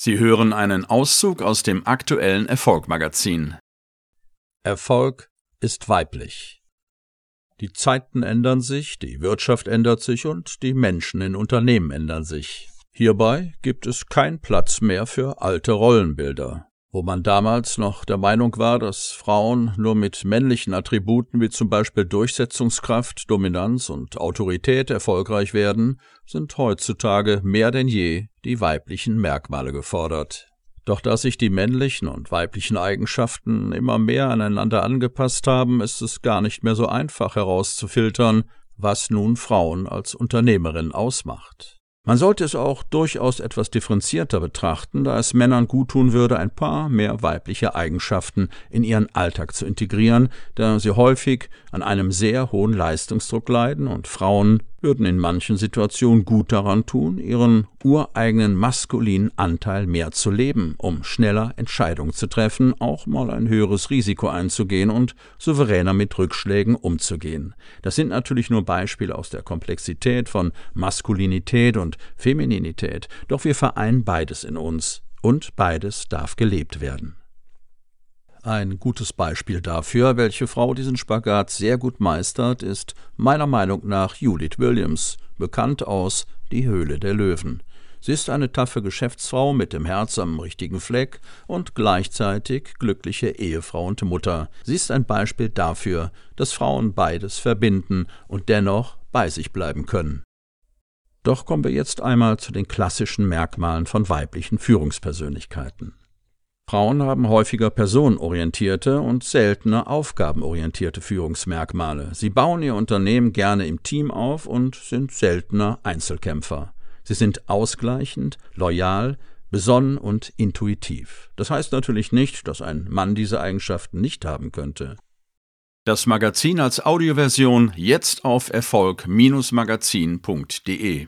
Sie hören einen Auszug aus dem aktuellen Erfolg-Magazin. Erfolg ist weiblich. Die Zeiten ändern sich, die Wirtschaft ändert sich und die Menschen in Unternehmen ändern sich. Hierbei gibt es keinen Platz mehr für alte Rollenbilder. Wo man damals noch der Meinung war, dass Frauen nur mit männlichen Attributen wie zum Beispiel Durchsetzungskraft, Dominanz und Autorität erfolgreich werden, sind heutzutage mehr denn je die weiblichen Merkmale gefordert. Doch da sich die männlichen und weiblichen Eigenschaften immer mehr aneinander angepasst haben, ist es gar nicht mehr so einfach herauszufiltern, was nun Frauen als Unternehmerin ausmacht. Man sollte es auch durchaus etwas differenzierter betrachten, da es Männern guttun würde, ein paar mehr weibliche Eigenschaften in ihren Alltag zu integrieren, da sie häufig an einem sehr hohen Leistungsdruck leiden und Frauen würden in manchen Situationen gut daran tun, ihren ureigenen maskulinen Anteil mehr zu leben, um schneller Entscheidungen zu treffen, auch mal ein höheres Risiko einzugehen und souveräner mit Rückschlägen umzugehen. Das sind natürlich nur Beispiele aus der Komplexität von Maskulinität und Femininität, doch wir vereinen beides in uns, und beides darf gelebt werden. Ein gutes Beispiel dafür, welche Frau diesen Spagat sehr gut meistert, ist meiner Meinung nach Judith Williams, bekannt aus Die Höhle der Löwen. Sie ist eine taffe Geschäftsfrau mit dem Herz am richtigen Fleck und gleichzeitig glückliche Ehefrau und Mutter. Sie ist ein Beispiel dafür, dass Frauen beides verbinden und dennoch bei sich bleiben können. Doch kommen wir jetzt einmal zu den klassischen Merkmalen von weiblichen Führungspersönlichkeiten. Frauen haben häufiger personenorientierte und seltener aufgabenorientierte Führungsmerkmale. Sie bauen ihr Unternehmen gerne im Team auf und sind seltener Einzelkämpfer. Sie sind ausgleichend, loyal, besonnen und intuitiv. Das heißt natürlich nicht, dass ein Mann diese Eigenschaften nicht haben könnte. Das Magazin als Audioversion jetzt auf Erfolg-magazin.de